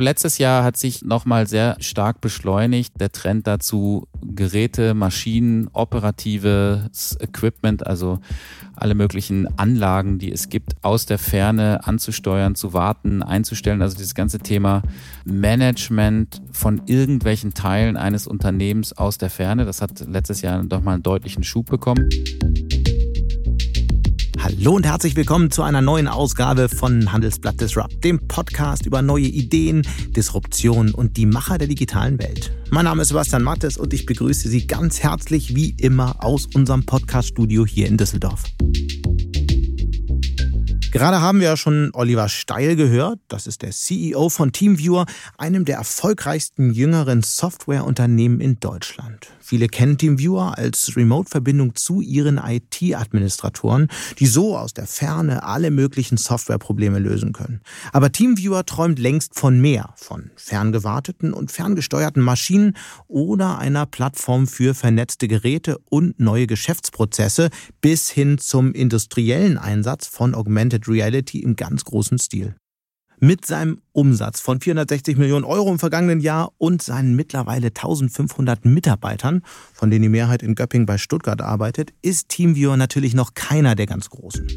letztes Jahr hat sich nochmal sehr stark beschleunigt der Trend dazu, Geräte, Maschinen, operatives Equipment, also alle möglichen Anlagen, die es gibt, aus der Ferne anzusteuern, zu warten, einzustellen. Also dieses ganze Thema Management von irgendwelchen Teilen eines Unternehmens aus der Ferne, das hat letztes Jahr doch mal einen deutlichen Schub bekommen. Hallo und herzlich willkommen zu einer neuen Ausgabe von Handelsblatt Disrupt, dem Podcast über neue Ideen, Disruption und die Macher der digitalen Welt. Mein Name ist Sebastian Mattes und ich begrüße Sie ganz herzlich wie immer aus unserem Podcaststudio hier in Düsseldorf. Gerade haben wir ja schon Oliver Steil gehört. Das ist der CEO von TeamViewer, einem der erfolgreichsten jüngeren Softwareunternehmen in Deutschland. Viele kennen TeamViewer als Remote-Verbindung zu ihren IT-Administratoren, die so aus der Ferne alle möglichen Softwareprobleme lösen können. Aber TeamViewer träumt längst von mehr, von ferngewarteten und ferngesteuerten Maschinen oder einer Plattform für vernetzte Geräte und neue Geschäftsprozesse bis hin zum industriellen Einsatz von Augmented Reality im ganz großen Stil mit seinem Umsatz von 460 Millionen Euro im vergangenen Jahr und seinen mittlerweile 1500 Mitarbeitern, von denen die Mehrheit in Göpping bei Stuttgart arbeitet, ist TeamViewer natürlich noch keiner der ganz Großen.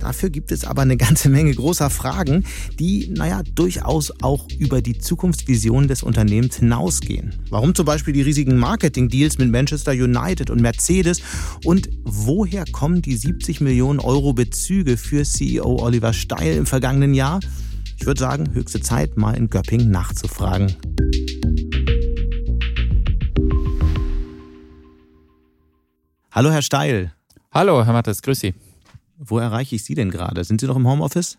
Dafür gibt es aber eine ganze Menge großer Fragen, die, naja, durchaus auch über die Zukunftsvision des Unternehmens hinausgehen. Warum zum Beispiel die riesigen Marketing-Deals mit Manchester United und Mercedes und woher kommen die 70 Millionen Euro Bezüge für CEO Oliver Steil im vergangenen Jahr? Ich würde sagen, höchste Zeit, mal in Göpping nachzufragen. Hallo, Herr Steil. Hallo, Herr Mattes, grüß Sie. Wo erreiche ich Sie denn gerade? Sind Sie noch im Homeoffice?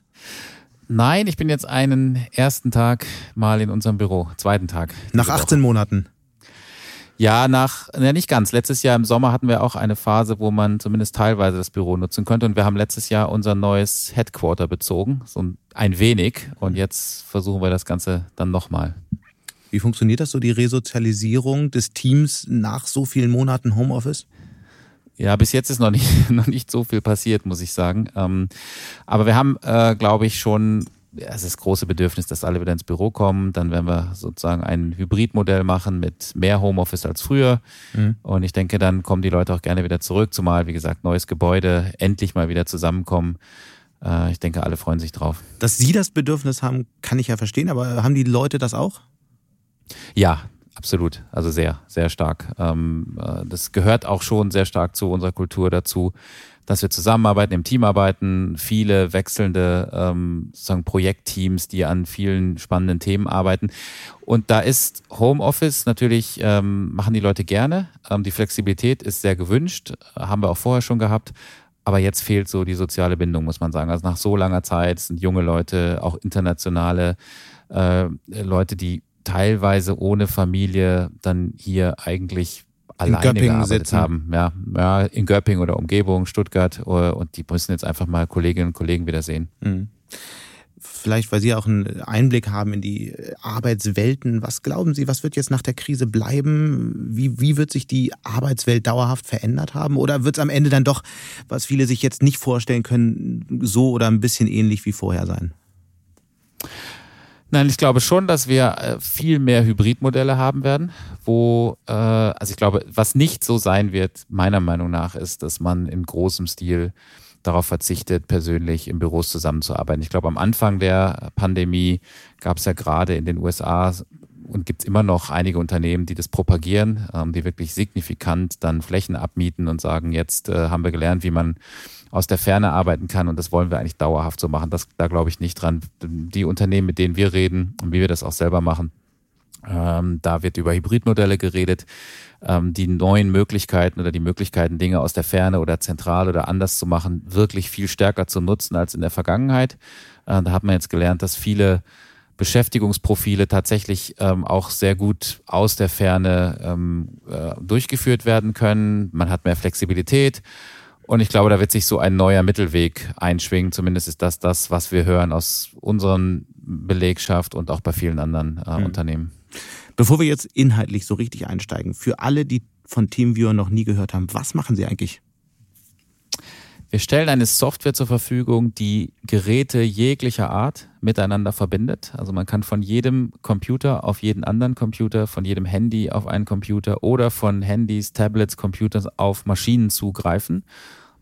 Nein, ich bin jetzt einen ersten Tag mal in unserem Büro, zweiten Tag. Nach 18 Woche. Monaten. Ja, nach, ja nicht ganz. Letztes Jahr im Sommer hatten wir auch eine Phase, wo man zumindest teilweise das Büro nutzen könnte. Und wir haben letztes Jahr unser neues Headquarter bezogen, so ein wenig. Und jetzt versuchen wir das Ganze dann nochmal. Wie funktioniert das so, die Resozialisierung des Teams nach so vielen Monaten Homeoffice? Ja, bis jetzt ist noch nicht, noch nicht so viel passiert, muss ich sagen. Ähm, aber wir haben, äh, glaube ich, schon es ist das große Bedürfnis, dass alle wieder ins Büro kommen. Dann werden wir sozusagen ein Hybridmodell machen mit mehr Homeoffice als früher. Mhm. Und ich denke, dann kommen die Leute auch gerne wieder zurück, zumal, wie gesagt, neues Gebäude, endlich mal wieder zusammenkommen. Äh, ich denke, alle freuen sich drauf. Dass Sie das Bedürfnis haben, kann ich ja verstehen, aber haben die Leute das auch? Ja, absolut. Also sehr, sehr stark. Ähm, äh, das gehört auch schon sehr stark zu unserer Kultur dazu dass wir zusammenarbeiten, im Team arbeiten, viele wechselnde ähm, sozusagen Projektteams, die an vielen spannenden Themen arbeiten. Und da ist Homeoffice natürlich, ähm, machen die Leute gerne. Die Flexibilität ist sehr gewünscht, haben wir auch vorher schon gehabt. Aber jetzt fehlt so die soziale Bindung, muss man sagen. Also nach so langer Zeit sind junge Leute, auch internationale äh, Leute, die teilweise ohne Familie dann hier eigentlich alleine Göpping gearbeitet sitzen. haben. Ja, ja, in Göpping oder Umgebung, Stuttgart. Äh, und die müssen jetzt einfach mal Kolleginnen und Kollegen wieder sehen. Mhm. Vielleicht, weil Sie auch einen Einblick haben in die Arbeitswelten. Was glauben Sie, was wird jetzt nach der Krise bleiben? Wie, wie wird sich die Arbeitswelt dauerhaft verändert haben? Oder wird es am Ende dann doch, was viele sich jetzt nicht vorstellen können, so oder ein bisschen ähnlich wie vorher sein? Nein, ich glaube schon, dass wir äh, viel mehr Hybridmodelle haben werden, wo, äh, also ich glaube, was nicht so sein wird, meiner Meinung nach, ist, dass man in großem Stil darauf verzichtet, persönlich in Büros zusammenzuarbeiten. Ich glaube, am Anfang der Pandemie gab es ja gerade in den USA und gibt es immer noch einige Unternehmen, die das propagieren, ähm, die wirklich signifikant dann Flächen abmieten und sagen, jetzt äh, haben wir gelernt, wie man aus der Ferne arbeiten kann und das wollen wir eigentlich dauerhaft so machen. Das, da glaube ich nicht dran. Die Unternehmen, mit denen wir reden und wie wir das auch selber machen, ähm, da wird über Hybridmodelle geredet. Ähm, die neuen Möglichkeiten oder die Möglichkeiten, Dinge aus der Ferne oder zentral oder anders zu machen, wirklich viel stärker zu nutzen als in der Vergangenheit. Äh, da hat man jetzt gelernt, dass viele Beschäftigungsprofile tatsächlich ähm, auch sehr gut aus der Ferne ähm, äh, durchgeführt werden können. Man hat mehr Flexibilität und ich glaube, da wird sich so ein neuer Mittelweg einschwingen. Zumindest ist das das, was wir hören aus unseren Belegschaft und auch bei vielen anderen äh, mhm. Unternehmen. Bevor wir jetzt inhaltlich so richtig einsteigen, für alle, die von TeamViewer noch nie gehört haben, was machen Sie eigentlich? Wir stellen eine Software zur Verfügung, die Geräte jeglicher Art miteinander verbindet. Also man kann von jedem Computer auf jeden anderen Computer, von jedem Handy auf einen Computer oder von Handys, Tablets, Computers auf Maschinen zugreifen.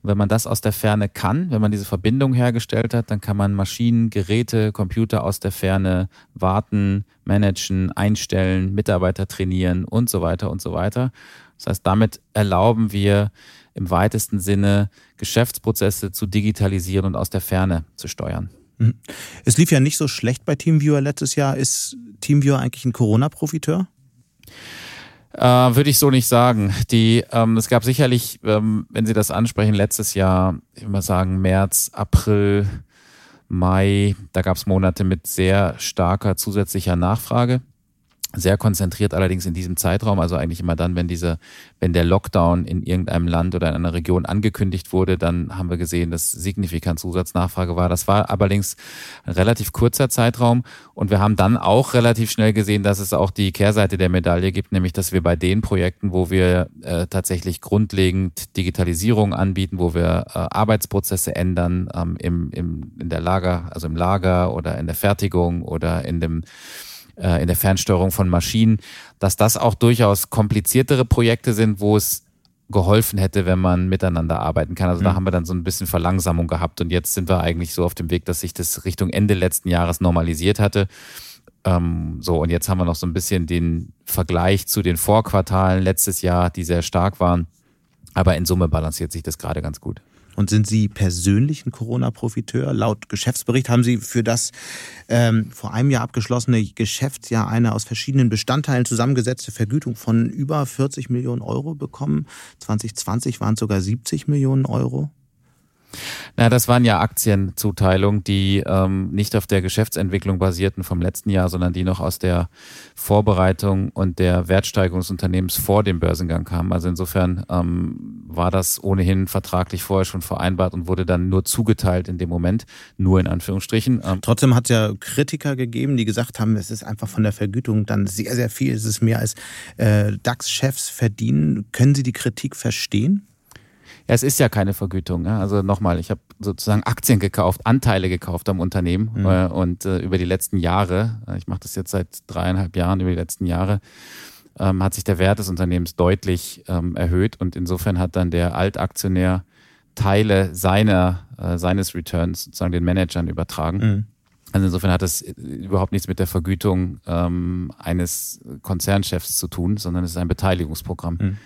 Und wenn man das aus der Ferne kann, wenn man diese Verbindung hergestellt hat, dann kann man Maschinen, Geräte, Computer aus der Ferne warten, managen, einstellen, Mitarbeiter trainieren und so weiter und so weiter. Das heißt, damit erlauben wir im weitesten Sinne Geschäftsprozesse zu digitalisieren und aus der Ferne zu steuern. Mhm. Es lief ja nicht so schlecht bei TeamViewer letztes Jahr. Ist TeamViewer eigentlich ein Corona-Profiteur? Äh, Würde ich so nicht sagen. Die, ähm, es gab sicherlich, ähm, wenn Sie das ansprechen, letztes Jahr, ich würde mal sagen, März, April, Mai, da gab es Monate mit sehr starker zusätzlicher Nachfrage sehr konzentriert allerdings in diesem Zeitraum, also eigentlich immer dann, wenn diese, wenn der Lockdown in irgendeinem Land oder in einer Region angekündigt wurde, dann haben wir gesehen, dass signifikant Zusatznachfrage war. Das war allerdings ein relativ kurzer Zeitraum und wir haben dann auch relativ schnell gesehen, dass es auch die Kehrseite der Medaille gibt, nämlich dass wir bei den Projekten, wo wir äh, tatsächlich grundlegend Digitalisierung anbieten, wo wir äh, Arbeitsprozesse ändern ähm, im, im, in der Lager, also im Lager oder in der Fertigung oder in dem äh, in der Fernsteuerung von Maschinen, dass das auch durchaus kompliziertere Projekte sind, wo es geholfen hätte, wenn man miteinander arbeiten kann. Also mhm. da haben wir dann so ein bisschen Verlangsamung gehabt und jetzt sind wir eigentlich so auf dem Weg, dass sich das Richtung Ende letzten Jahres normalisiert hatte. Ähm, so, und jetzt haben wir noch so ein bisschen den Vergleich zu den Vorquartalen letztes Jahr, die sehr stark waren. Aber in Summe balanciert sich das gerade ganz gut. Und sind Sie persönlich ein Corona-Profiteur? Laut Geschäftsbericht haben Sie für das ähm, vor einem Jahr abgeschlossene Geschäftsjahr eine aus verschiedenen Bestandteilen zusammengesetzte Vergütung von über 40 Millionen Euro bekommen. 2020 waren es sogar 70 Millionen Euro. Na, das waren ja Aktienzuteilungen, die ähm, nicht auf der Geschäftsentwicklung basierten vom letzten Jahr, sondern die noch aus der Vorbereitung und der Wertsteigerung des Unternehmens vor dem Börsengang kamen. Also insofern ähm, war das ohnehin vertraglich vorher schon vereinbart und wurde dann nur zugeteilt in dem Moment, nur in Anführungsstrichen. Ähm, Trotzdem hat es ja Kritiker gegeben, die gesagt haben, es ist einfach von der Vergütung dann sehr, sehr viel. Es ist mehr als äh, DAX-Chefs verdienen. Können Sie die Kritik verstehen? Ja, es ist ja keine Vergütung. Ne? Also nochmal, ich habe sozusagen Aktien gekauft, Anteile gekauft am Unternehmen mhm. äh, und äh, über die letzten Jahre, äh, ich mache das jetzt seit dreieinhalb Jahren, über die letzten Jahre, ähm, hat sich der Wert des Unternehmens deutlich ähm, erhöht und insofern hat dann der Altaktionär Teile seiner, äh, seines Returns sozusagen den Managern übertragen. Mhm. Also insofern hat das überhaupt nichts mit der Vergütung ähm, eines Konzernchefs zu tun, sondern es ist ein Beteiligungsprogramm. Mhm.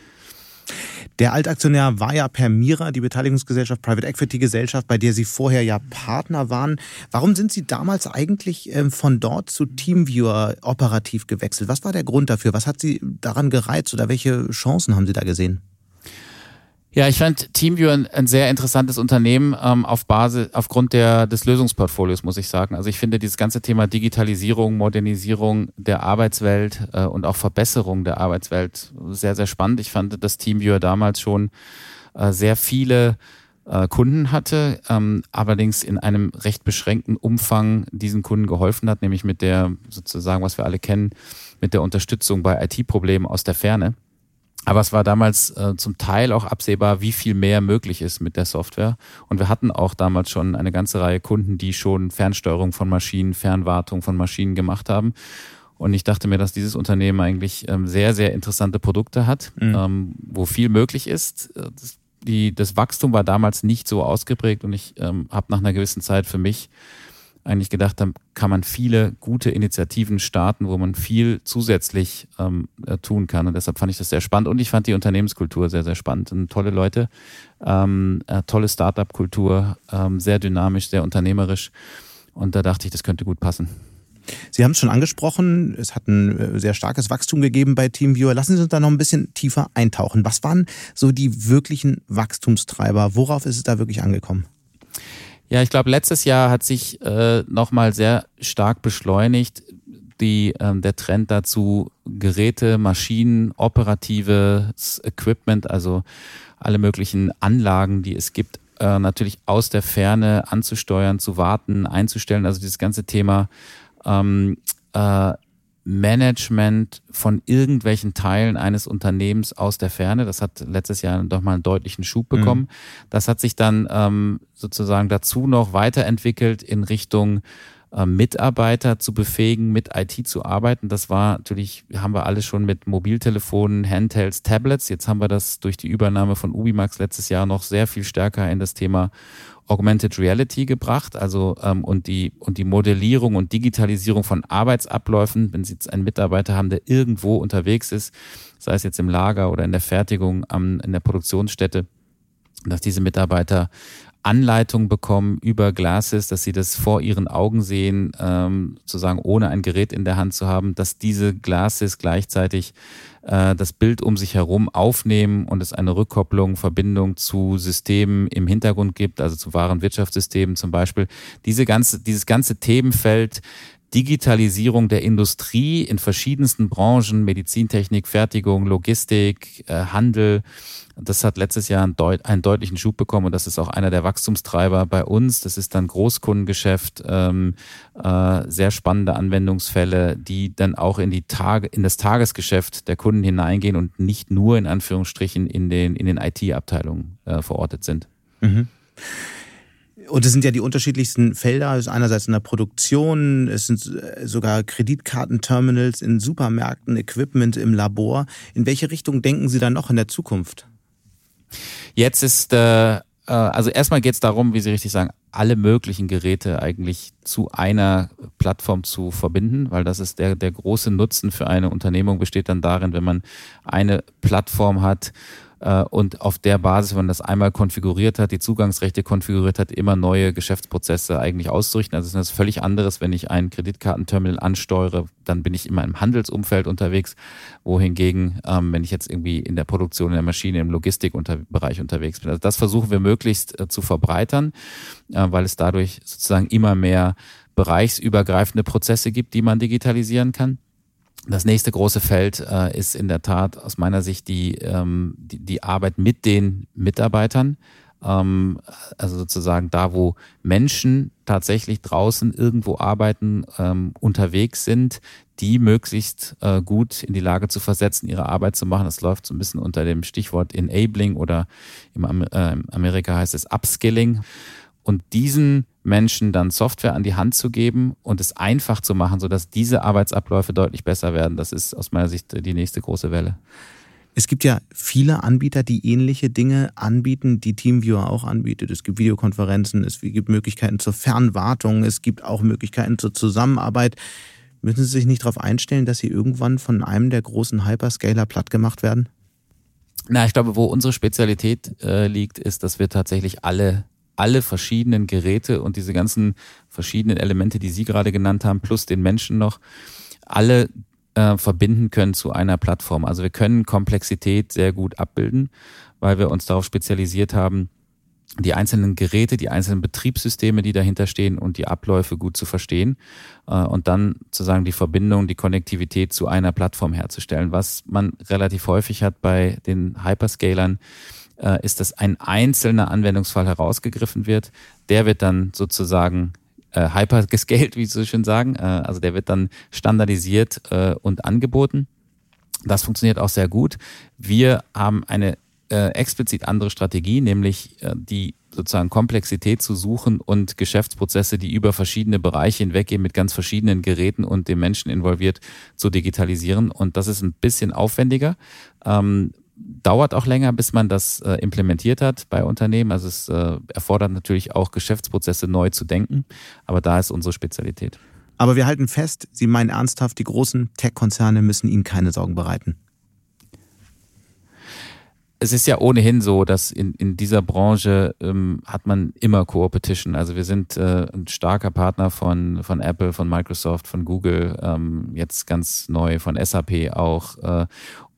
Der Altaktionär war ja Permira, die Beteiligungsgesellschaft, Private Equity Gesellschaft, bei der Sie vorher ja Partner waren. Warum sind Sie damals eigentlich ähm, von dort zu Teamviewer operativ gewechselt? Was war der Grund dafür? Was hat Sie daran gereizt oder welche Chancen haben Sie da gesehen? Ja, ich fand TeamViewer ein, ein sehr interessantes Unternehmen ähm, auf Basis, aufgrund der, des Lösungsportfolios, muss ich sagen. Also ich finde dieses ganze Thema Digitalisierung, Modernisierung der Arbeitswelt äh, und auch Verbesserung der Arbeitswelt sehr, sehr spannend. Ich fand, dass TeamViewer damals schon äh, sehr viele äh, Kunden hatte, ähm, allerdings in einem recht beschränkten Umfang diesen Kunden geholfen hat, nämlich mit der, sozusagen, was wir alle kennen, mit der Unterstützung bei IT-Problemen aus der Ferne. Aber es war damals äh, zum Teil auch absehbar, wie viel mehr möglich ist mit der Software. Und wir hatten auch damals schon eine ganze Reihe Kunden, die schon Fernsteuerung von Maschinen, Fernwartung von Maschinen gemacht haben. Und ich dachte mir, dass dieses Unternehmen eigentlich ähm, sehr, sehr interessante Produkte hat, mhm. ähm, wo viel möglich ist. Das, die, das Wachstum war damals nicht so ausgeprägt und ich ähm, habe nach einer gewissen Zeit für mich eigentlich gedacht haben, kann man viele gute Initiativen starten, wo man viel zusätzlich ähm, äh, tun kann. Und deshalb fand ich das sehr spannend. Und ich fand die Unternehmenskultur sehr, sehr spannend. Und tolle Leute, ähm, äh, tolle Startup-Kultur, ähm, sehr dynamisch, sehr unternehmerisch. Und da dachte ich, das könnte gut passen. Sie haben es schon angesprochen, es hat ein äh, sehr starkes Wachstum gegeben bei TeamViewer. Lassen Sie uns da noch ein bisschen tiefer eintauchen. Was waren so die wirklichen Wachstumstreiber? Worauf ist es da wirklich angekommen? Ja, ich glaube, letztes Jahr hat sich äh, nochmal sehr stark beschleunigt die, ähm, der Trend dazu, Geräte, Maschinen, operatives Equipment, also alle möglichen Anlagen, die es gibt, äh, natürlich aus der Ferne anzusteuern, zu warten, einzustellen. Also dieses ganze Thema ähm, äh, Management von irgendwelchen Teilen eines Unternehmens aus der Ferne. Das hat letztes Jahr doch mal einen deutlichen Schub mhm. bekommen. Mhm. Das hat sich dann ähm, sozusagen dazu noch weiterentwickelt in Richtung äh, Mitarbeiter zu befähigen, mit IT zu arbeiten. Das war natürlich, haben wir alles schon mit Mobiltelefonen, Handhelds, Tablets. Jetzt haben wir das durch die Übernahme von Ubimax letztes Jahr noch sehr viel stärker in das Thema Augmented Reality gebracht, also ähm, und die und die Modellierung und Digitalisierung von Arbeitsabläufen, wenn Sie jetzt einen Mitarbeiter haben, der irgendwo unterwegs ist, sei es jetzt im Lager oder in der Fertigung, am, in der Produktionsstätte, dass diese Mitarbeiter Anleitung bekommen über Glasses, dass sie das vor ihren Augen sehen, ähm, sozusagen ohne ein Gerät in der Hand zu haben, dass diese Glasses gleichzeitig äh, das Bild um sich herum aufnehmen und es eine Rückkopplung, Verbindung zu Systemen im Hintergrund gibt, also zu wahren Wirtschaftssystemen zum Beispiel. Diese ganze, dieses ganze Themenfeld Digitalisierung der Industrie in verschiedensten Branchen, Medizintechnik, Fertigung, Logistik, äh, Handel. Das hat letztes Jahr einen, deut einen, deutlichen Schub bekommen und das ist auch einer der Wachstumstreiber bei uns. Das ist dann Großkundengeschäft, ähm, äh, sehr spannende Anwendungsfälle, die dann auch in die Tage, in das Tagesgeschäft der Kunden hineingehen und nicht nur in Anführungsstrichen in den, in den IT-Abteilungen äh, verortet sind. Mhm. Und es sind ja die unterschiedlichsten Felder. Es ist einerseits in der Produktion, es sind äh, sogar Kreditkartenterminals in Supermärkten, Equipment im Labor. In welche Richtung denken Sie dann noch in der Zukunft? Jetzt ist, äh, äh also erstmal geht es darum, wie Sie richtig sagen, alle möglichen Geräte eigentlich zu einer Plattform zu verbinden, weil das ist der, der große Nutzen für eine Unternehmung besteht dann darin, wenn man eine Plattform hat, und auf der Basis, wenn man das einmal konfiguriert hat, die Zugangsrechte konfiguriert hat, immer neue Geschäftsprozesse eigentlich auszurichten. Also das ist völlig anderes, wenn ich ein Kreditkartenterminal ansteuere, dann bin ich immer im Handelsumfeld unterwegs, wohingegen, ähm, wenn ich jetzt irgendwie in der Produktion, in der Maschine, im Logistikbereich unterwegs bin. Also das versuchen wir möglichst äh, zu verbreitern, äh, weil es dadurch sozusagen immer mehr bereichsübergreifende Prozesse gibt, die man digitalisieren kann. Das nächste große Feld äh, ist in der Tat aus meiner Sicht die, ähm, die, die Arbeit mit den Mitarbeitern. Ähm, also sozusagen da, wo Menschen tatsächlich draußen irgendwo arbeiten, ähm, unterwegs sind, die möglichst äh, gut in die Lage zu versetzen, ihre Arbeit zu machen. Das läuft so ein bisschen unter dem Stichwort Enabling oder im äh, Amerika heißt es Upskilling. Und diesen Menschen dann Software an die Hand zu geben und es einfach zu machen, sodass diese Arbeitsabläufe deutlich besser werden. Das ist aus meiner Sicht die nächste große Welle. Es gibt ja viele Anbieter, die ähnliche Dinge anbieten, die Teamviewer auch anbietet. Es gibt Videokonferenzen, es gibt Möglichkeiten zur Fernwartung, es gibt auch Möglichkeiten zur Zusammenarbeit. Müssen Sie sich nicht darauf einstellen, dass Sie irgendwann von einem der großen Hyperscaler platt gemacht werden? Na, ich glaube, wo unsere Spezialität äh, liegt, ist, dass wir tatsächlich alle alle verschiedenen Geräte und diese ganzen verschiedenen Elemente, die Sie gerade genannt haben, plus den Menschen noch, alle äh, verbinden können zu einer Plattform. Also wir können Komplexität sehr gut abbilden, weil wir uns darauf spezialisiert haben, die einzelnen Geräte, die einzelnen Betriebssysteme, die dahinter stehen und die Abläufe gut zu verstehen äh, und dann sozusagen die Verbindung, die Konnektivität zu einer Plattform herzustellen. Was man relativ häufig hat bei den Hyperscalern, äh, ist, dass ein einzelner Anwendungsfall herausgegriffen wird. Der wird dann sozusagen äh, hyper wie Sie so schön sagen. Äh, also der wird dann standardisiert äh, und angeboten. Das funktioniert auch sehr gut. Wir haben eine äh, explizit andere Strategie, nämlich äh, die sozusagen Komplexität zu suchen und Geschäftsprozesse, die über verschiedene Bereiche hinweggehen, mit ganz verschiedenen Geräten und den Menschen involviert zu digitalisieren. Und das ist ein bisschen aufwendiger. Ähm, dauert auch länger, bis man das äh, implementiert hat bei Unternehmen. Also es äh, erfordert natürlich auch Geschäftsprozesse neu zu denken, aber da ist unsere Spezialität. Aber wir halten fest, Sie meinen ernsthaft, die großen Tech-Konzerne müssen Ihnen keine Sorgen bereiten. Es ist ja ohnehin so, dass in, in dieser Branche ähm, hat man immer Co-Opetition. Also wir sind äh, ein starker Partner von, von Apple, von Microsoft, von Google, ähm, jetzt ganz neu von SAP auch. Äh,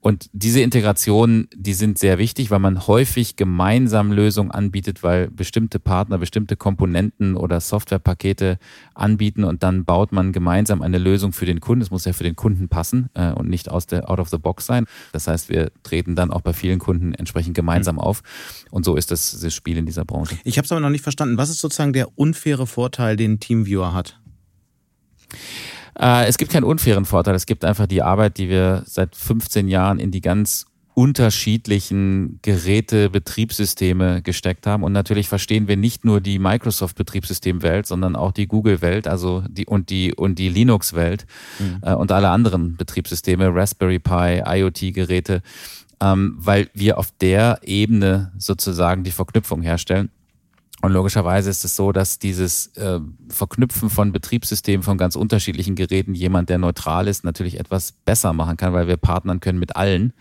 und diese Integrationen, die sind sehr wichtig, weil man häufig gemeinsam Lösungen anbietet, weil bestimmte Partner bestimmte Komponenten oder Softwarepakete anbieten und dann baut man gemeinsam eine Lösung für den Kunden. Es muss ja für den Kunden passen äh, und nicht aus der out of the box sein. Das heißt, wir treten dann auch bei vielen Kunden entsprechend gemeinsam mhm. auf. Und so ist das, das Spiel in dieser Branche. Ich habe es aber noch nicht verstanden. Was ist sozusagen der unfaire Vorteil, den Teamviewer hat? Äh, es gibt keinen unfairen Vorteil. Es gibt einfach die Arbeit, die wir seit 15 Jahren in die ganz unterschiedlichen Geräte, Betriebssysteme gesteckt haben. Und natürlich verstehen wir nicht nur die Microsoft-Betriebssystemwelt, sondern auch die Google-Welt, also die und die und die Linux-Welt mhm. äh, und alle anderen Betriebssysteme, Raspberry Pi, IoT-Geräte, ähm, weil wir auf der Ebene sozusagen die Verknüpfung herstellen. Und logischerweise ist es so, dass dieses äh, Verknüpfen von Betriebssystemen von ganz unterschiedlichen Geräten jemand, der neutral ist, natürlich etwas besser machen kann, weil wir partnern können mit allen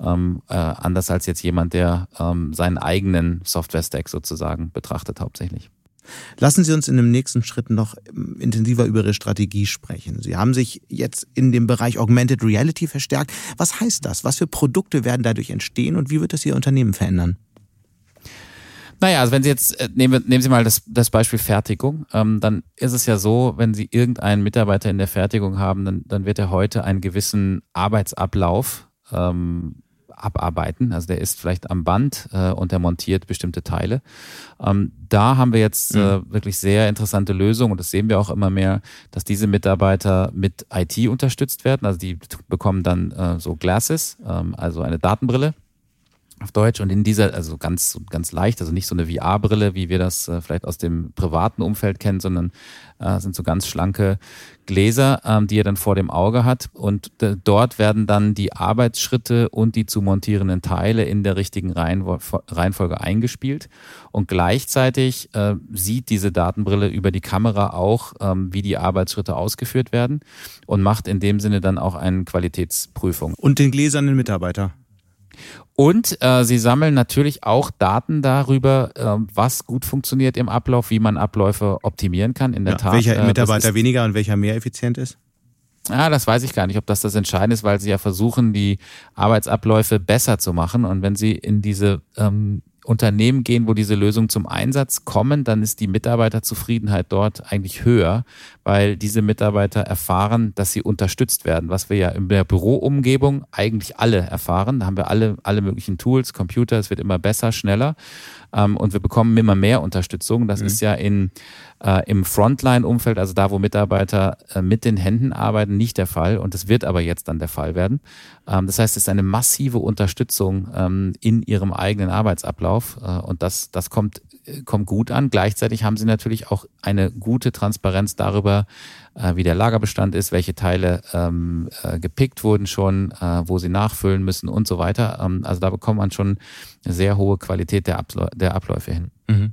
ähm, äh, anders als jetzt jemand, der ähm, seinen eigenen Software-Stack sozusagen betrachtet hauptsächlich. Lassen Sie uns in dem nächsten Schritt noch ähm, intensiver über Ihre Strategie sprechen. Sie haben sich jetzt in dem Bereich Augmented Reality verstärkt. Was heißt das? Was für Produkte werden dadurch entstehen und wie wird das Ihr Unternehmen verändern? Naja, also wenn Sie jetzt, äh, nehmen, nehmen Sie mal das, das Beispiel Fertigung, ähm, dann ist es ja so, wenn Sie irgendeinen Mitarbeiter in der Fertigung haben, dann, dann wird er heute einen gewissen Arbeitsablauf ähm, abarbeiten. Also der ist vielleicht am Band äh, und der montiert bestimmte Teile. Ähm, da haben wir jetzt äh, mhm. wirklich sehr interessante Lösungen und das sehen wir auch immer mehr, dass diese Mitarbeiter mit IT unterstützt werden. Also die bekommen dann äh, so Glasses, ähm, also eine Datenbrille auf Deutsch und in dieser, also ganz, ganz leicht, also nicht so eine VR-Brille, wie wir das äh, vielleicht aus dem privaten Umfeld kennen, sondern äh, sind so ganz schlanke Gläser, ähm, die er dann vor dem Auge hat und äh, dort werden dann die Arbeitsschritte und die zu montierenden Teile in der richtigen Reihenfolge eingespielt und gleichzeitig äh, sieht diese Datenbrille über die Kamera auch, ähm, wie die Arbeitsschritte ausgeführt werden und macht in dem Sinne dann auch eine Qualitätsprüfung. Und den gläsernen Mitarbeiter? Und äh, sie sammeln natürlich auch Daten darüber, äh, was gut funktioniert im Ablauf, wie man Abläufe optimieren kann. In der ja, Tat. Welcher äh, Mitarbeiter weniger und welcher mehr effizient ist? Ja, das weiß ich gar nicht, ob das das Entscheidende ist, weil sie ja versuchen, die Arbeitsabläufe besser zu machen. Und wenn sie in diese ähm, Unternehmen gehen, wo diese Lösungen zum Einsatz kommen, dann ist die Mitarbeiterzufriedenheit dort eigentlich höher, weil diese Mitarbeiter erfahren, dass sie unterstützt werden, was wir ja in der Büroumgebung eigentlich alle erfahren. Da haben wir alle, alle möglichen Tools, Computer, es wird immer besser, schneller ähm, und wir bekommen immer mehr Unterstützung. Das mhm. ist ja in, äh, im Frontline-Umfeld, also da, wo Mitarbeiter äh, mit den Händen arbeiten, nicht der Fall und das wird aber jetzt dann der Fall werden. Ähm, das heißt, es ist eine massive Unterstützung ähm, in ihrem eigenen Arbeitsablauf äh, und das, das kommt, äh, kommt gut an. Gleichzeitig haben sie natürlich auch eine gute Transparenz darüber, äh, wie der Lagerbestand ist, welche Teile ähm, äh, gepickt wurden schon, wo sie nachfüllen müssen und so weiter. Ähm, also da bekommt man schon eine sehr hohe Qualität der, Abläu der Abläufe hin. Mhm.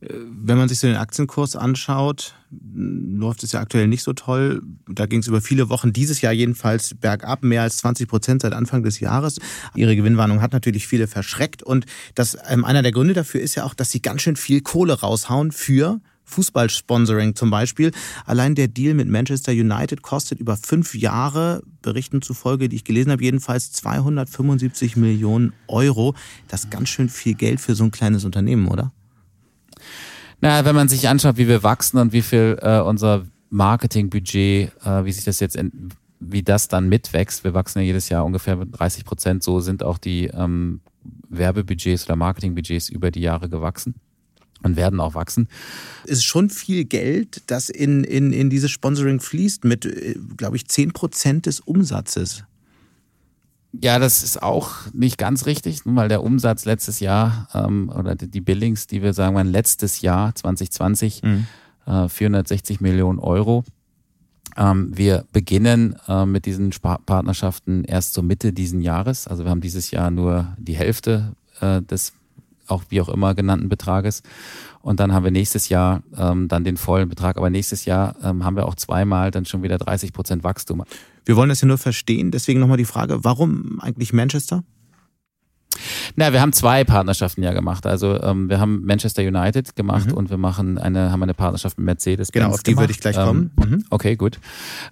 Wenn man sich so den Aktienkurs anschaut, läuft es ja aktuell nicht so toll. Da ging es über viele Wochen, dieses Jahr jedenfalls bergab, mehr als 20 Prozent seit Anfang des Jahres. Ihre Gewinnwarnung hat natürlich viele verschreckt und das, ähm, einer der Gründe dafür ist ja auch, dass sie ganz schön viel Kohle raushauen für Fußballsponsoring zum Beispiel. Allein der Deal mit Manchester United kostet über fünf Jahre, Berichten zufolge, die ich gelesen habe, jedenfalls 275 Millionen Euro. Das ist ganz schön viel Geld für so ein kleines Unternehmen, oder? Na, wenn man sich anschaut, wie wir wachsen und wie viel äh, unser Marketingbudget, äh, wie sich das jetzt, in, wie das dann mitwächst. Wir wachsen ja jedes Jahr ungefähr mit 30 Prozent. So sind auch die ähm, Werbebudgets oder Marketingbudgets über die Jahre gewachsen und werden auch wachsen. Es ist schon viel Geld, das in, in, in dieses Sponsoring fließt, mit, äh, glaube ich, 10 Prozent des Umsatzes. Ja, das ist auch nicht ganz richtig, weil der Umsatz letztes Jahr ähm, oder die Billings, die wir sagen, waren letztes Jahr 2020 mhm. äh, 460 Millionen Euro. Ähm, wir beginnen äh, mit diesen Sp Partnerschaften erst zur Mitte diesen Jahres. Also wir haben dieses Jahr nur die Hälfte äh, des auch wie auch immer genannten Betrages. Und dann haben wir nächstes Jahr ähm, dann den vollen Betrag. Aber nächstes Jahr ähm, haben wir auch zweimal dann schon wieder 30 Prozent Wachstum. Wir wollen das ja nur verstehen. Deswegen nochmal die Frage, warum eigentlich Manchester? Na, wir haben zwei Partnerschaften ja gemacht. Also ähm, wir haben Manchester United gemacht mhm. und wir machen eine, haben eine Partnerschaft mit Mercedes. Genau, auf die gemacht. würde ich gleich kommen. Ähm, mhm. Okay, gut.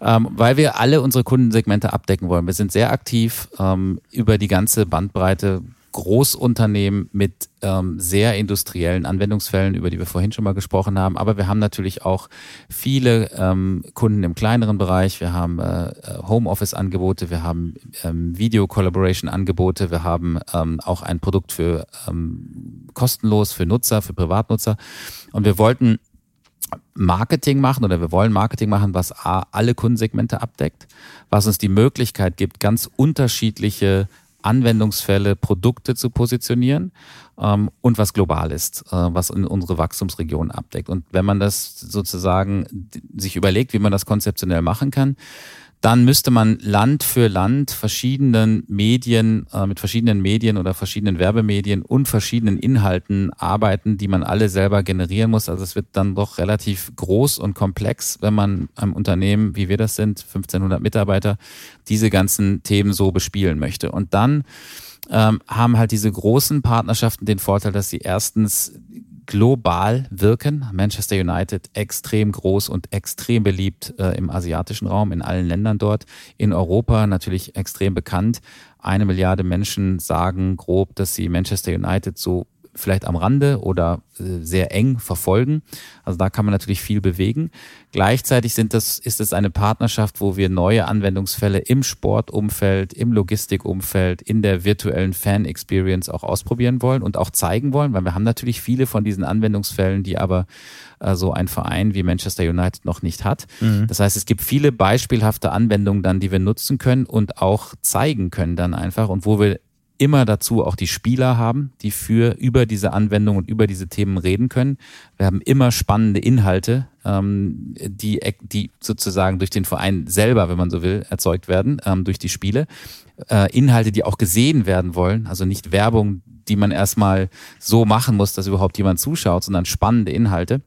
Ähm, weil wir alle unsere Kundensegmente abdecken wollen. Wir sind sehr aktiv ähm, über die ganze Bandbreite Großunternehmen mit ähm, sehr industriellen Anwendungsfällen, über die wir vorhin schon mal gesprochen haben. Aber wir haben natürlich auch viele ähm, Kunden im kleineren Bereich. Wir haben äh, Homeoffice-Angebote, wir haben ähm, Video-Collaboration-Angebote, wir haben ähm, auch ein Produkt für ähm, kostenlos für Nutzer, für Privatnutzer. Und wir wollten Marketing machen oder wir wollen Marketing machen, was A, alle Kundensegmente abdeckt, was uns die Möglichkeit gibt, ganz unterschiedliche Anwendungsfälle, Produkte zu positionieren ähm, und was global ist, äh, was in unsere Wachstumsregion abdeckt. Und wenn man das sozusagen sich überlegt, wie man das konzeptionell machen kann, dann müsste man Land für Land verschiedenen Medien, äh, mit verschiedenen Medien oder verschiedenen Werbemedien und verschiedenen Inhalten arbeiten, die man alle selber generieren muss. Also es wird dann doch relativ groß und komplex, wenn man einem Unternehmen, wie wir das sind, 1500 Mitarbeiter, diese ganzen Themen so bespielen möchte. Und dann ähm, haben halt diese großen Partnerschaften den Vorteil, dass sie erstens global wirken. Manchester United extrem groß und extrem beliebt äh, im asiatischen Raum, in allen Ländern dort. In Europa natürlich extrem bekannt. Eine Milliarde Menschen sagen grob, dass sie Manchester United so vielleicht am Rande oder äh, sehr eng verfolgen. Also da kann man natürlich viel bewegen. Gleichzeitig sind das, ist es eine Partnerschaft, wo wir neue Anwendungsfälle im Sportumfeld, im Logistikumfeld, in der virtuellen Fan-Experience auch ausprobieren wollen und auch zeigen wollen, weil wir haben natürlich viele von diesen Anwendungsfällen, die aber äh, so ein Verein wie Manchester United noch nicht hat. Mhm. Das heißt, es gibt viele beispielhafte Anwendungen dann, die wir nutzen können und auch zeigen können dann einfach und wo wir immer dazu auch die Spieler haben, die für über diese Anwendung und über diese Themen reden können. Wir haben immer spannende Inhalte, ähm, die, die sozusagen durch den Verein selber, wenn man so will, erzeugt werden, ähm, durch die Spiele. Äh, Inhalte, die auch gesehen werden wollen, also nicht Werbung, die man erstmal so machen muss, dass überhaupt jemand zuschaut, sondern spannende Inhalte.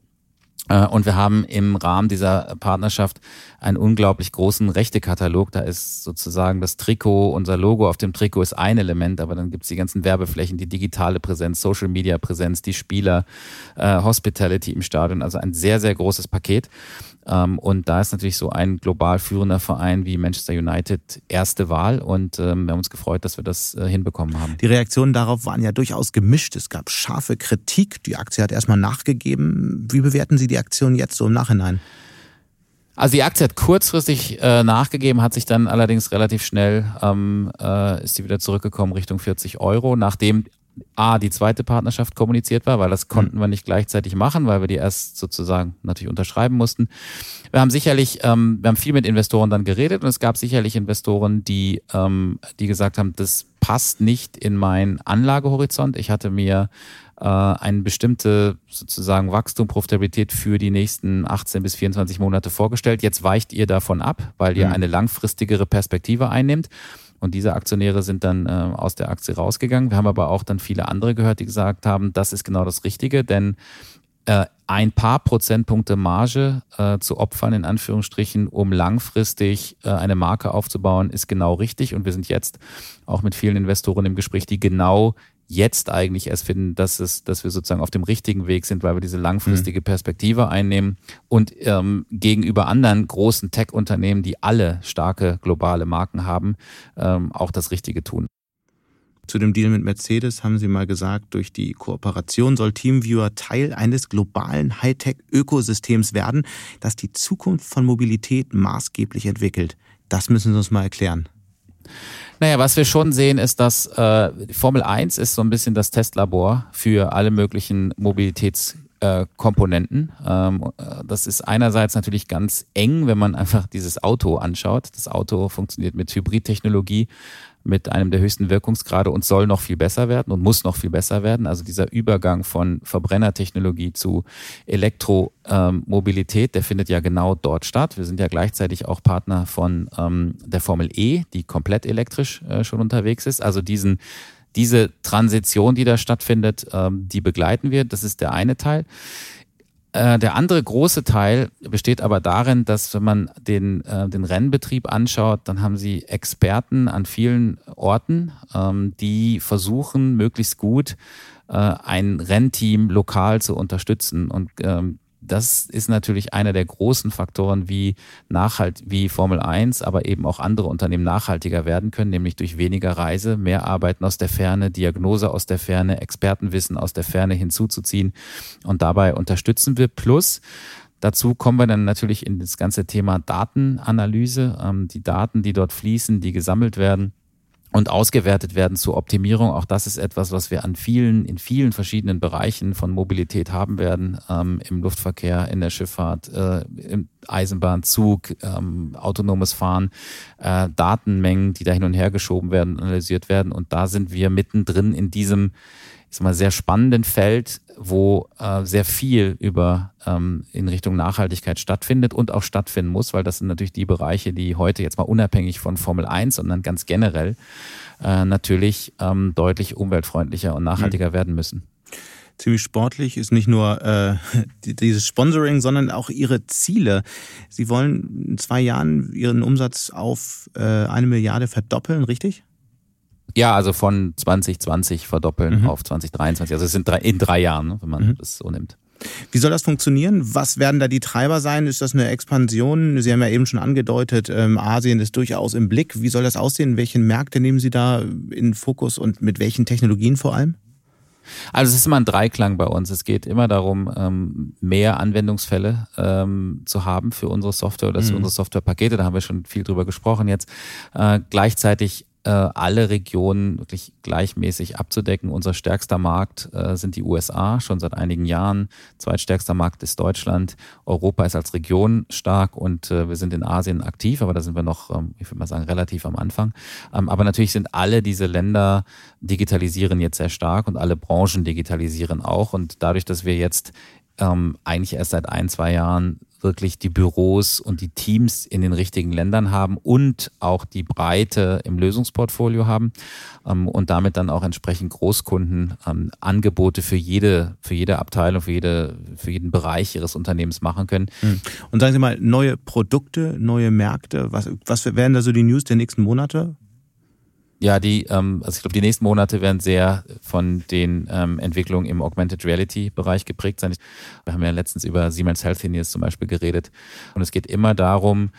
Äh, und wir haben im Rahmen dieser Partnerschaft einen unglaublich großen Rechtekatalog. Da ist sozusagen das Trikot, unser Logo auf dem Trikot ist ein Element, aber dann gibt es die ganzen Werbeflächen, die digitale Präsenz, Social Media Präsenz, die Spieler, äh, Hospitality im Stadion. Also ein sehr, sehr großes Paket. Ähm, und da ist natürlich so ein global führender Verein wie Manchester United erste Wahl und ähm, wir haben uns gefreut, dass wir das äh, hinbekommen haben. Die Reaktionen darauf waren ja durchaus gemischt. Es gab scharfe Kritik. Die Aktie hat erstmal nachgegeben. Wie bewerten Sie die Aktion jetzt so im Nachhinein? Also die Aktie hat kurzfristig äh, nachgegeben, hat sich dann allerdings relativ schnell, ähm, äh, ist sie wieder zurückgekommen Richtung 40 Euro, nachdem A, die zweite Partnerschaft kommuniziert war, weil das konnten mhm. wir nicht gleichzeitig machen, weil wir die erst sozusagen natürlich unterschreiben mussten. Wir haben sicherlich, ähm, wir haben viel mit Investoren dann geredet und es gab sicherlich Investoren, die, ähm, die gesagt haben, das passt nicht in meinen Anlagehorizont. Ich hatte mir äh, eine bestimmte sozusagen Wachstum, Profitabilität für die nächsten 18 bis 24 Monate vorgestellt. Jetzt weicht ihr davon ab, weil ihr mhm. eine langfristigere Perspektive einnimmt. Und diese Aktionäre sind dann äh, aus der Aktie rausgegangen. Wir haben aber auch dann viele andere gehört, die gesagt haben, das ist genau das Richtige, denn äh, ein paar Prozentpunkte Marge äh, zu opfern, in Anführungsstrichen, um langfristig äh, eine Marke aufzubauen, ist genau richtig. Und wir sind jetzt auch mit vielen Investoren im Gespräch, die genau jetzt eigentlich erst finden, dass, es, dass wir sozusagen auf dem richtigen Weg sind, weil wir diese langfristige mhm. Perspektive einnehmen und ähm, gegenüber anderen großen Tech-Unternehmen, die alle starke globale Marken haben, ähm, auch das Richtige tun. Zu dem Deal mit Mercedes haben Sie mal gesagt, durch die Kooperation soll Teamviewer Teil eines globalen Hightech-Ökosystems werden, das die Zukunft von Mobilität maßgeblich entwickelt. Das müssen Sie uns mal erklären. Naja, was wir schon sehen, ist, dass äh, Formel 1 ist so ein bisschen das Testlabor für alle möglichen Mobilitätskomponenten. Ähm, äh, das ist einerseits natürlich ganz eng, wenn man einfach dieses Auto anschaut. Das Auto funktioniert mit Hybridtechnologie mit einem der höchsten Wirkungsgrade und soll noch viel besser werden und muss noch viel besser werden. Also dieser Übergang von Verbrennertechnologie zu Elektromobilität, der findet ja genau dort statt. Wir sind ja gleichzeitig auch Partner von ähm, der Formel E, die komplett elektrisch äh, schon unterwegs ist. Also diesen diese Transition, die da stattfindet, ähm, die begleiten wir. Das ist der eine Teil. Äh, der andere große Teil besteht aber darin, dass wenn man den, äh, den Rennbetrieb anschaut, dann haben sie Experten an vielen Orten, ähm, die versuchen, möglichst gut äh, ein Rennteam lokal zu unterstützen. Und ähm, das ist natürlich einer der großen Faktoren, wie nachhalt, wie Formel 1, aber eben auch andere Unternehmen nachhaltiger werden können, nämlich durch weniger Reise, mehr Arbeiten aus der Ferne, Diagnose aus der Ferne, Expertenwissen aus der Ferne hinzuzuziehen. Und dabei unterstützen wir. Plus, Dazu kommen wir dann natürlich in das ganze Thema Datenanalyse, ähm, die Daten, die dort fließen, die gesammelt werden und ausgewertet werden zur Optimierung. Auch das ist etwas, was wir an vielen, in vielen verschiedenen Bereichen von Mobilität haben werden, ähm, im Luftverkehr, in der Schifffahrt, äh, im Eisenbahnzug, ähm, autonomes Fahren, äh, Datenmengen, die da hin und her geschoben werden, analysiert werden. Und da sind wir mittendrin in diesem ich sag mal, sehr spannenden Feld, wo äh, sehr viel über ähm, in Richtung Nachhaltigkeit stattfindet und auch stattfinden muss, weil das sind natürlich die Bereiche, die heute jetzt mal unabhängig von Formel 1, sondern ganz generell äh, natürlich ähm, deutlich umweltfreundlicher und nachhaltiger mhm. werden müssen ziemlich sportlich, ist nicht nur äh, dieses Sponsoring, sondern auch ihre Ziele. Sie wollen in zwei Jahren ihren Umsatz auf äh, eine Milliarde verdoppeln, richtig? Ja, also von 2020 verdoppeln mhm. auf 2023. Also es sind drei, in drei Jahren, ne, wenn man mhm. das so nimmt. Wie soll das funktionieren? Was werden da die Treiber sein? Ist das eine Expansion? Sie haben ja eben schon angedeutet, ähm, Asien ist durchaus im Blick. Wie soll das aussehen? Welche Märkte nehmen Sie da in Fokus und mit welchen Technologien vor allem? Also es ist immer ein Dreiklang bei uns. Es geht immer darum, ähm, mehr Anwendungsfälle ähm, zu haben für unsere Software oder für mhm. unsere Softwarepakete. Da haben wir schon viel drüber gesprochen jetzt. Äh, gleichzeitig alle Regionen wirklich gleichmäßig abzudecken. Unser stärkster Markt äh, sind die USA, schon seit einigen Jahren. Zweitstärkster Markt ist Deutschland. Europa ist als Region stark und äh, wir sind in Asien aktiv, aber da sind wir noch, ähm, ich würde mal sagen, relativ am Anfang. Ähm, aber natürlich sind alle diese Länder digitalisieren jetzt sehr stark und alle Branchen digitalisieren auch. Und dadurch, dass wir jetzt ähm, eigentlich erst seit ein, zwei Jahren wirklich die Büros und die Teams in den richtigen Ländern haben und auch die Breite im Lösungsportfolio haben ähm, und damit dann auch entsprechend Großkunden ähm, Angebote für jede, für jede Abteilung, für, jede, für jeden Bereich ihres Unternehmens machen können. Hm. Und sagen Sie mal, neue Produkte, neue Märkte, was, was werden da so die News der nächsten Monate? Ja, die, ähm, also ich glaube, die nächsten Monate werden sehr von den ähm, Entwicklungen im Augmented Reality Bereich geprägt sein. Wir haben ja letztens über Siemens Healthineers zum Beispiel geredet. Und es geht immer darum,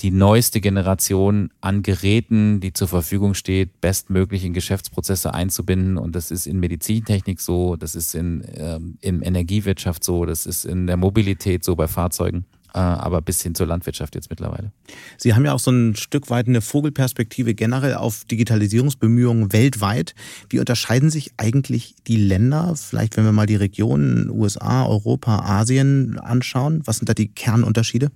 die neueste Generation an Geräten, die zur Verfügung steht, bestmöglich in Geschäftsprozesse einzubinden. Und das ist in Medizintechnik so, das ist in, ähm, in Energiewirtschaft so, das ist in der Mobilität so bei Fahrzeugen. Äh, aber bis hin zur Landwirtschaft jetzt mittlerweile. Sie haben ja auch so ein Stück weit eine Vogelperspektive generell auf Digitalisierungsbemühungen weltweit. Wie unterscheiden sich eigentlich die Länder, vielleicht wenn wir mal die Regionen USA, Europa, Asien anschauen? Was sind da die Kernunterschiede?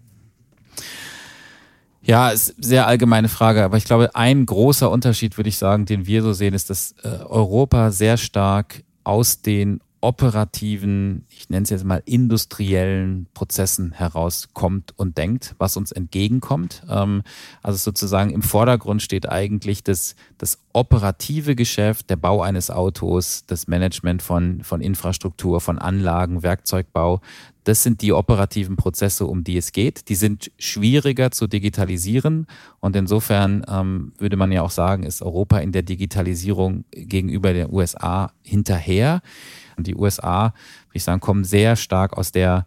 Ja, ist eine sehr allgemeine Frage, aber ich glaube, ein großer Unterschied, würde ich sagen, den wir so sehen, ist, dass äh, Europa sehr stark aus den operativen, ich nenne es jetzt mal industriellen Prozessen herauskommt und denkt, was uns entgegenkommt. Ähm, also sozusagen im Vordergrund steht eigentlich das, das operative Geschäft, der Bau eines Autos, das Management von, von Infrastruktur, von Anlagen, Werkzeugbau. Das sind die operativen Prozesse, um die es geht. Die sind schwieriger zu digitalisieren und insofern ähm, würde man ja auch sagen, ist Europa in der Digitalisierung gegenüber den USA hinterher. Und die USA, würde ich sagen, kommen sehr stark aus der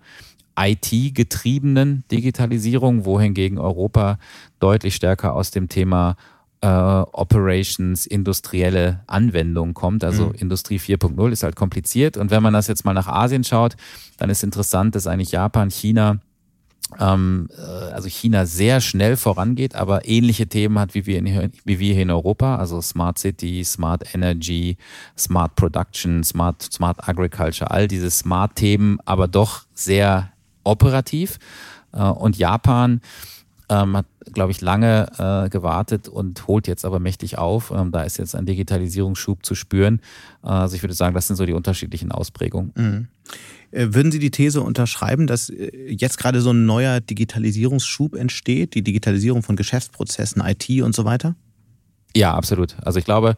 IT-getriebenen Digitalisierung, wohingegen Europa deutlich stärker aus dem Thema äh, Operations, industrielle Anwendung kommt. Also mhm. Industrie 4.0 ist halt kompliziert. Und wenn man das jetzt mal nach Asien schaut, dann ist interessant, dass eigentlich Japan, China ähm, äh, also China sehr schnell vorangeht, aber ähnliche Themen hat wie wir, in, wie wir hier in Europa, also Smart City, Smart Energy, Smart Production, Smart, Smart Agriculture, all diese Smart-Themen, aber doch sehr operativ. Äh, und Japan ähm, hat, glaube ich, lange äh, gewartet und holt jetzt aber mächtig auf. Ähm, da ist jetzt ein Digitalisierungsschub zu spüren. Äh, also ich würde sagen, das sind so die unterschiedlichen Ausprägungen. Mhm. Äh, würden Sie die These unterschreiben, dass äh, jetzt gerade so ein neuer Digitalisierungsschub entsteht, die Digitalisierung von Geschäftsprozessen, IT und so weiter? Ja, absolut. Also ich glaube,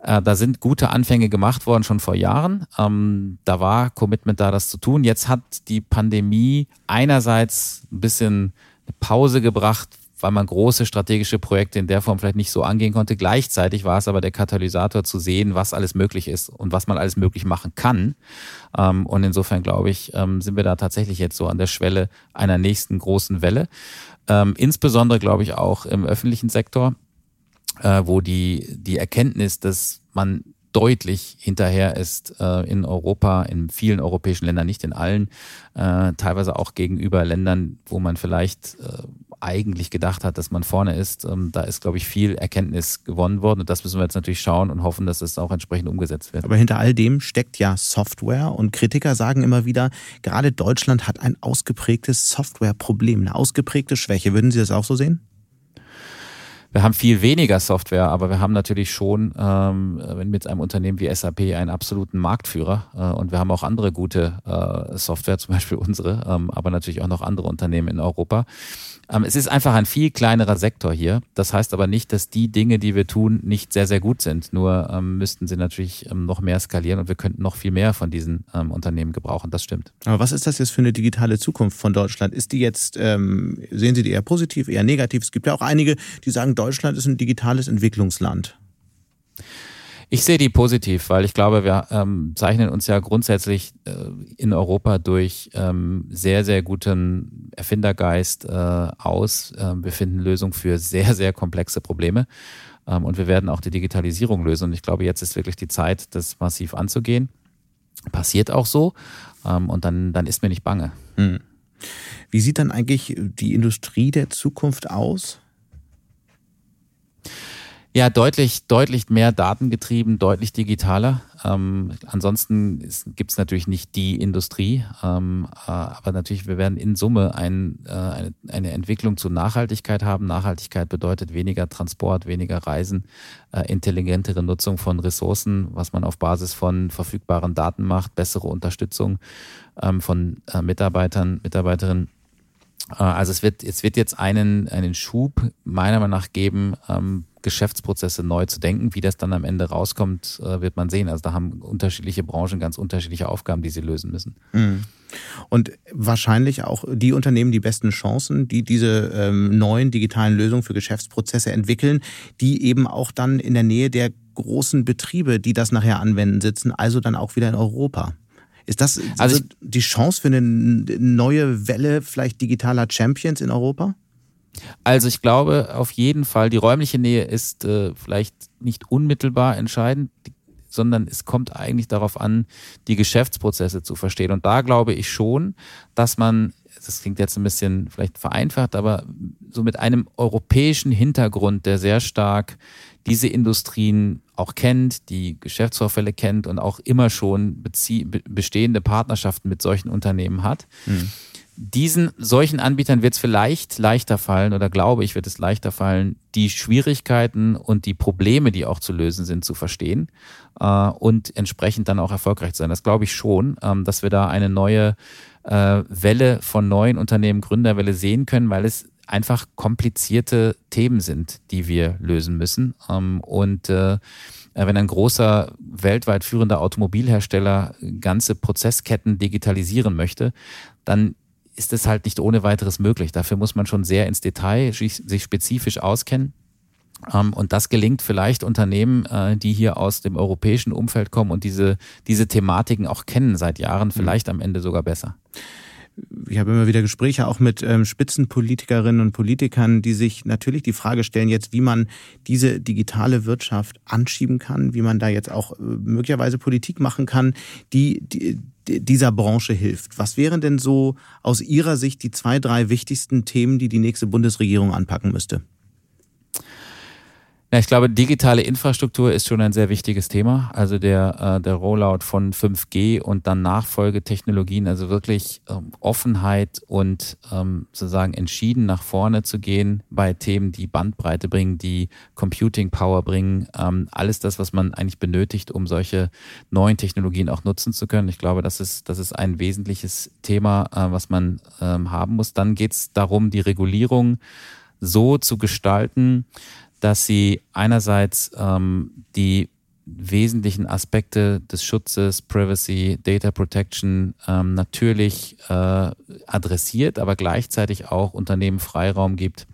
äh, da sind gute Anfänge gemacht worden schon vor Jahren. Ähm, da war Commitment da, das zu tun. Jetzt hat die Pandemie einerseits ein bisschen Pause gebracht, weil man große strategische Projekte in der Form vielleicht nicht so angehen konnte. Gleichzeitig war es aber der Katalysator zu sehen, was alles möglich ist und was man alles möglich machen kann. Ähm, und insofern glaube ich, ähm, sind wir da tatsächlich jetzt so an der Schwelle einer nächsten großen Welle. Ähm, insbesondere glaube ich auch im öffentlichen Sektor, äh, wo die, die Erkenntnis, dass man deutlich hinterher ist äh, in Europa, in vielen europäischen Ländern, nicht in allen, äh, teilweise auch gegenüber Ländern, wo man vielleicht äh, eigentlich gedacht hat, dass man vorne ist. Ähm, da ist, glaube ich, viel Erkenntnis gewonnen worden und das müssen wir jetzt natürlich schauen und hoffen, dass es auch entsprechend umgesetzt wird. Aber hinter all dem steckt ja Software und Kritiker sagen immer wieder, gerade Deutschland hat ein ausgeprägtes Softwareproblem, eine ausgeprägte Schwäche. Würden Sie das auch so sehen? Wir haben viel weniger Software, aber wir haben natürlich schon ähm, mit einem Unternehmen wie SAP einen absoluten Marktführer äh, und wir haben auch andere gute äh, Software, zum Beispiel unsere, ähm, aber natürlich auch noch andere Unternehmen in Europa. Ähm, es ist einfach ein viel kleinerer Sektor hier. Das heißt aber nicht, dass die Dinge, die wir tun, nicht sehr, sehr gut sind. Nur ähm, müssten sie natürlich ähm, noch mehr skalieren und wir könnten noch viel mehr von diesen ähm, Unternehmen gebrauchen. Das stimmt. Aber was ist das jetzt für eine digitale Zukunft von Deutschland? Ist die jetzt, ähm, sehen Sie die eher positiv, eher negativ? Es gibt ja auch einige, die sagen, Deutschland ist ein digitales Entwicklungsland. Ich sehe die positiv, weil ich glaube, wir ähm, zeichnen uns ja grundsätzlich äh, in Europa durch ähm, sehr, sehr guten Erfindergeist äh, aus. Ähm, wir finden Lösungen für sehr, sehr komplexe Probleme. Ähm, und wir werden auch die Digitalisierung lösen. Und ich glaube, jetzt ist wirklich die Zeit, das massiv anzugehen. Passiert auch so. Ähm, und dann, dann ist mir nicht bange. Hm. Wie sieht dann eigentlich die Industrie der Zukunft aus? Ja, deutlich, deutlich mehr datengetrieben, deutlich digitaler. Ähm, ansonsten gibt es natürlich nicht die Industrie, ähm, äh, aber natürlich, wir werden in Summe ein, äh, eine, eine, Entwicklung zu Nachhaltigkeit haben. Nachhaltigkeit bedeutet weniger Transport, weniger Reisen, äh, intelligentere Nutzung von Ressourcen, was man auf Basis von verfügbaren Daten macht, bessere Unterstützung ähm, von äh, Mitarbeitern, Mitarbeiterinnen. Äh, also es wird, es wird jetzt einen, einen Schub meiner Meinung nach geben, ähm, Geschäftsprozesse neu zu denken. Wie das dann am Ende rauskommt, äh, wird man sehen. Also da haben unterschiedliche Branchen ganz unterschiedliche Aufgaben, die sie lösen müssen. Mhm. Und wahrscheinlich auch die Unternehmen die besten Chancen, die diese ähm, neuen digitalen Lösungen für Geschäftsprozesse entwickeln, die eben auch dann in der Nähe der großen Betriebe, die das nachher anwenden, sitzen, also dann auch wieder in Europa. Ist das also die Chance für eine neue Welle vielleicht digitaler Champions in Europa? Also ich glaube auf jeden Fall, die räumliche Nähe ist äh, vielleicht nicht unmittelbar entscheidend, sondern es kommt eigentlich darauf an, die Geschäftsprozesse zu verstehen. Und da glaube ich schon, dass man, das klingt jetzt ein bisschen vielleicht vereinfacht, aber so mit einem europäischen Hintergrund, der sehr stark diese Industrien auch kennt, die Geschäftsvorfälle kennt und auch immer schon bestehende Partnerschaften mit solchen Unternehmen hat. Mhm diesen solchen Anbietern wird es vielleicht leichter fallen oder glaube ich, wird es leichter fallen, die Schwierigkeiten und die Probleme, die auch zu lösen sind, zu verstehen äh, und entsprechend dann auch erfolgreich zu sein. Das glaube ich schon, ähm, dass wir da eine neue äh, Welle von neuen Unternehmen, Gründerwelle sehen können, weil es einfach komplizierte Themen sind, die wir lösen müssen. Ähm, und äh, wenn ein großer weltweit führender Automobilhersteller ganze Prozessketten digitalisieren möchte, dann ist es halt nicht ohne weiteres möglich. Dafür muss man schon sehr ins Detail sich spezifisch auskennen. Ähm, und das gelingt vielleicht Unternehmen, äh, die hier aus dem europäischen Umfeld kommen und diese, diese Thematiken auch kennen seit Jahren, vielleicht am Ende sogar besser ich habe immer wieder Gespräche auch mit ähm, Spitzenpolitikerinnen und Politikern, die sich natürlich die Frage stellen jetzt, wie man diese digitale Wirtschaft anschieben kann, wie man da jetzt auch äh, möglicherweise Politik machen kann, die, die dieser Branche hilft. Was wären denn so aus Ihrer Sicht die zwei, drei wichtigsten Themen, die die nächste Bundesregierung anpacken müsste? Ja, ich glaube, digitale Infrastruktur ist schon ein sehr wichtiges Thema. Also der, äh, der Rollout von 5G und dann Nachfolgetechnologien, also wirklich ähm, Offenheit und ähm, sozusagen entschieden nach vorne zu gehen bei Themen, die Bandbreite bringen, die Computing Power bringen, ähm, alles das, was man eigentlich benötigt, um solche neuen Technologien auch nutzen zu können. Ich glaube, das ist, das ist ein wesentliches Thema, äh, was man ähm, haben muss. Dann geht es darum, die Regulierung so zu gestalten, dass sie einerseits ähm, die wesentlichen Aspekte des Schutzes, Privacy, Data Protection ähm, natürlich äh, adressiert, aber gleichzeitig auch Unternehmen Freiraum gibt,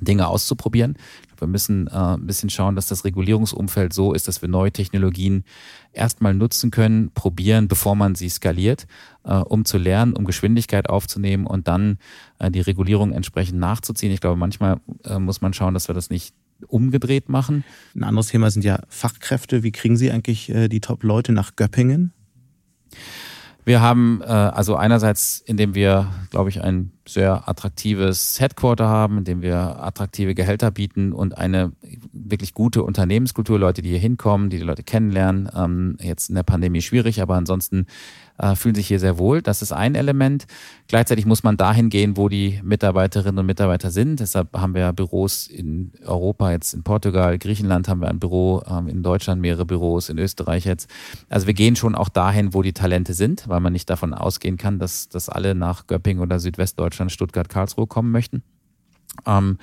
Dinge auszuprobieren. Wir müssen äh, ein bisschen schauen, dass das Regulierungsumfeld so ist, dass wir neue Technologien erstmal nutzen können, probieren, bevor man sie skaliert, äh, um zu lernen, um Geschwindigkeit aufzunehmen und dann äh, die Regulierung entsprechend nachzuziehen. Ich glaube, manchmal äh, muss man schauen, dass wir das nicht umgedreht machen. Ein anderes Thema sind ja Fachkräfte. Wie kriegen Sie eigentlich äh, die Top-Leute nach Göppingen? Wir haben äh, also einerseits, indem wir, glaube ich, ein sehr attraktives Headquarter haben, indem wir attraktive Gehälter bieten und eine wirklich gute Unternehmenskultur, Leute, die hier hinkommen, die die Leute kennenlernen. Ähm, jetzt in der Pandemie schwierig, aber ansonsten äh, fühlen sich hier sehr wohl. Das ist ein Element. Gleichzeitig muss man dahin gehen, wo die Mitarbeiterinnen und Mitarbeiter sind. Deshalb haben wir Büros in Europa, jetzt in Portugal, Griechenland haben wir ein Büro, ähm, in Deutschland mehrere Büros, in Österreich jetzt. Also wir gehen schon auch dahin, wo die Talente sind, weil man nicht davon ausgehen kann, dass, dass alle nach Göppingen oder Südwestdeutschland, Stuttgart, Karlsruhe kommen möchten. Ähm,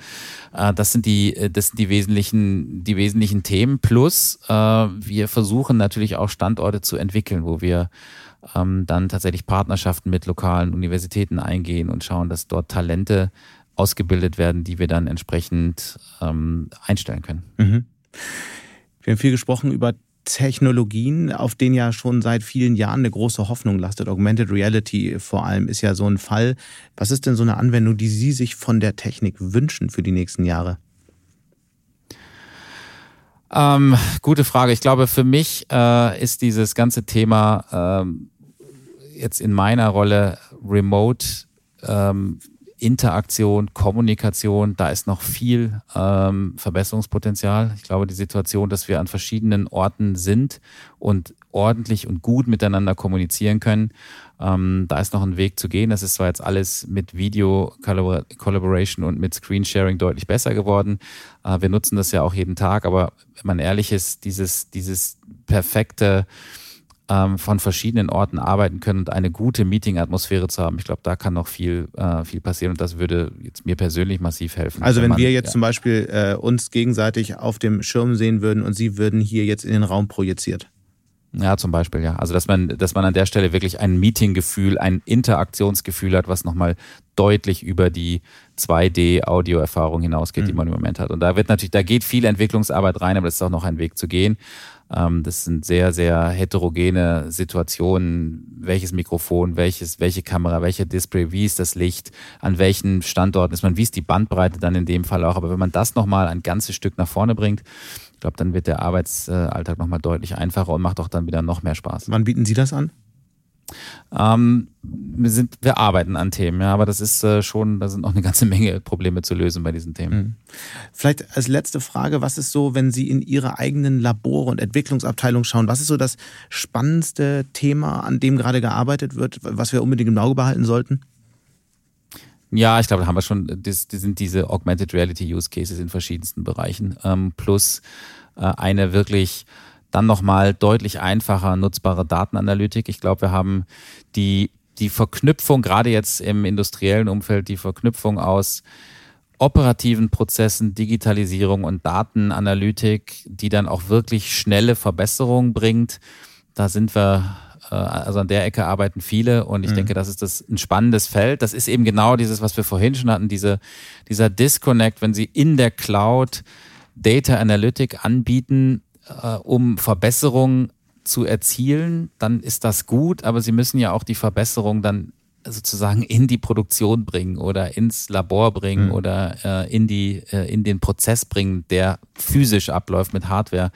äh, das sind die, äh, das sind die wesentlichen, die wesentlichen Themen. Plus, äh, wir versuchen natürlich auch Standorte zu entwickeln, wo wir ähm, dann tatsächlich Partnerschaften mit lokalen Universitäten eingehen und schauen, dass dort Talente ausgebildet werden, die wir dann entsprechend ähm, einstellen können. Mhm. Wir haben viel gesprochen über Technologien, auf denen ja schon seit vielen Jahren eine große Hoffnung lastet. Augmented Reality vor allem ist ja so ein Fall. Was ist denn so eine Anwendung, die Sie sich von der Technik wünschen für die nächsten Jahre? Ähm, gute Frage. Ich glaube, für mich äh, ist dieses ganze Thema ähm, jetzt in meiner Rolle Remote ähm, Interaktion, Kommunikation, da ist noch viel ähm, Verbesserungspotenzial. Ich glaube, die Situation, dass wir an verschiedenen Orten sind und ordentlich und gut miteinander kommunizieren können, ähm, da ist noch ein Weg zu gehen. Das ist zwar jetzt alles mit Video Collaboration und mit Screensharing deutlich besser geworden. Äh, wir nutzen das ja auch jeden Tag, aber wenn man ehrlich ist, dieses, dieses perfekte ähm, von verschiedenen Orten arbeiten können und eine gute Meeting-Atmosphäre zu haben. Ich glaube, da kann noch viel, äh, viel passieren und das würde jetzt mir persönlich massiv helfen. Also wenn, wenn man, wir jetzt ja. zum Beispiel äh, uns gegenseitig auf dem Schirm sehen würden und Sie würden hier jetzt in den Raum projiziert. Ja, zum Beispiel, ja. Also, dass man, dass man an der Stelle wirklich ein Meeting-Gefühl, ein Interaktionsgefühl hat, was nochmal deutlich über die 2D-Audio-Erfahrung hinausgeht, mhm. die man im Moment hat. Und da wird natürlich, da geht viel Entwicklungsarbeit rein, aber das ist auch noch ein Weg zu gehen. Ähm, das sind sehr, sehr heterogene Situationen. Welches Mikrofon, welches, welche Kamera, welcher Display, wie ist das Licht, an welchen Standorten ist man, wie ist die Bandbreite dann in dem Fall auch. Aber wenn man das nochmal ein ganzes Stück nach vorne bringt, ich glaube, dann wird der Arbeitsalltag nochmal deutlich einfacher und macht auch dann wieder noch mehr Spaß. Wann bieten Sie das an? Ähm, wir, sind, wir arbeiten an Themen, ja, aber das ist äh, schon, da sind noch eine ganze Menge Probleme zu lösen bei diesen Themen. Mhm. Vielleicht als letzte Frage, was ist so, wenn Sie in Ihre eigenen Labore und Entwicklungsabteilung schauen, was ist so das spannendste Thema, an dem gerade gearbeitet wird, was wir unbedingt im Auge behalten sollten? Ja, ich glaube, da haben wir schon, das, das sind diese Augmented Reality Use Cases in verschiedensten Bereichen, ähm, plus äh, eine wirklich dann nochmal deutlich einfacher nutzbare Datenanalytik. Ich glaube, wir haben die, die Verknüpfung, gerade jetzt im industriellen Umfeld, die Verknüpfung aus operativen Prozessen, Digitalisierung und Datenanalytik, die dann auch wirklich schnelle Verbesserungen bringt. Da sind wir, äh, also an der Ecke arbeiten viele und ich mhm. denke, das ist das ein spannendes Feld. Das ist eben genau dieses, was wir vorhin schon hatten, diese, dieser Disconnect, wenn Sie in der Cloud Data Analytic anbieten, äh, um Verbesserungen zu erzielen, dann ist das gut, aber sie müssen ja auch die Verbesserung dann sozusagen in die Produktion bringen oder ins Labor bringen mhm. oder äh, in die äh, in den Prozess bringen, der physisch abläuft mit Hardware.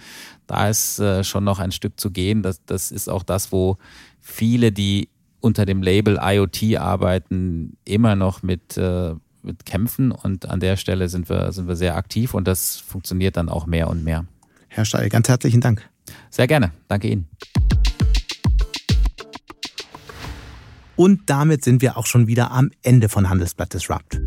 Da ist äh, schon noch ein Stück zu gehen. Das, das ist auch das, wo viele, die unter dem Label IoT arbeiten, immer noch mit äh, mit kämpfen und an der Stelle sind wir sind wir sehr aktiv und das funktioniert dann auch mehr und mehr. Herr Steil, ganz herzlichen Dank. Sehr gerne. Danke Ihnen. Und damit sind wir auch schon wieder am Ende von Handelsblatt Disrupt.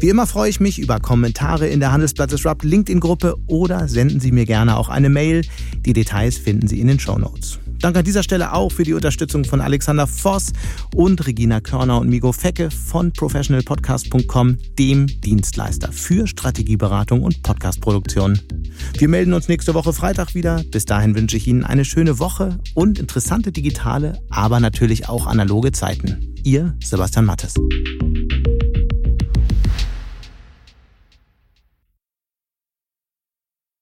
Wie immer freue ich mich über Kommentare in der Handelsblatt Disrupt LinkedIn-Gruppe oder senden Sie mir gerne auch eine Mail. Die Details finden Sie in den Show Notes. Danke an dieser Stelle auch für die Unterstützung von Alexander Voss und Regina Körner und Migo Fecke von professionalpodcast.com, dem Dienstleister für Strategieberatung und Podcastproduktion. Wir melden uns nächste Woche Freitag wieder. Bis dahin wünsche ich Ihnen eine schöne Woche und interessante digitale, aber natürlich auch analoge Zeiten. Ihr Sebastian Mattes.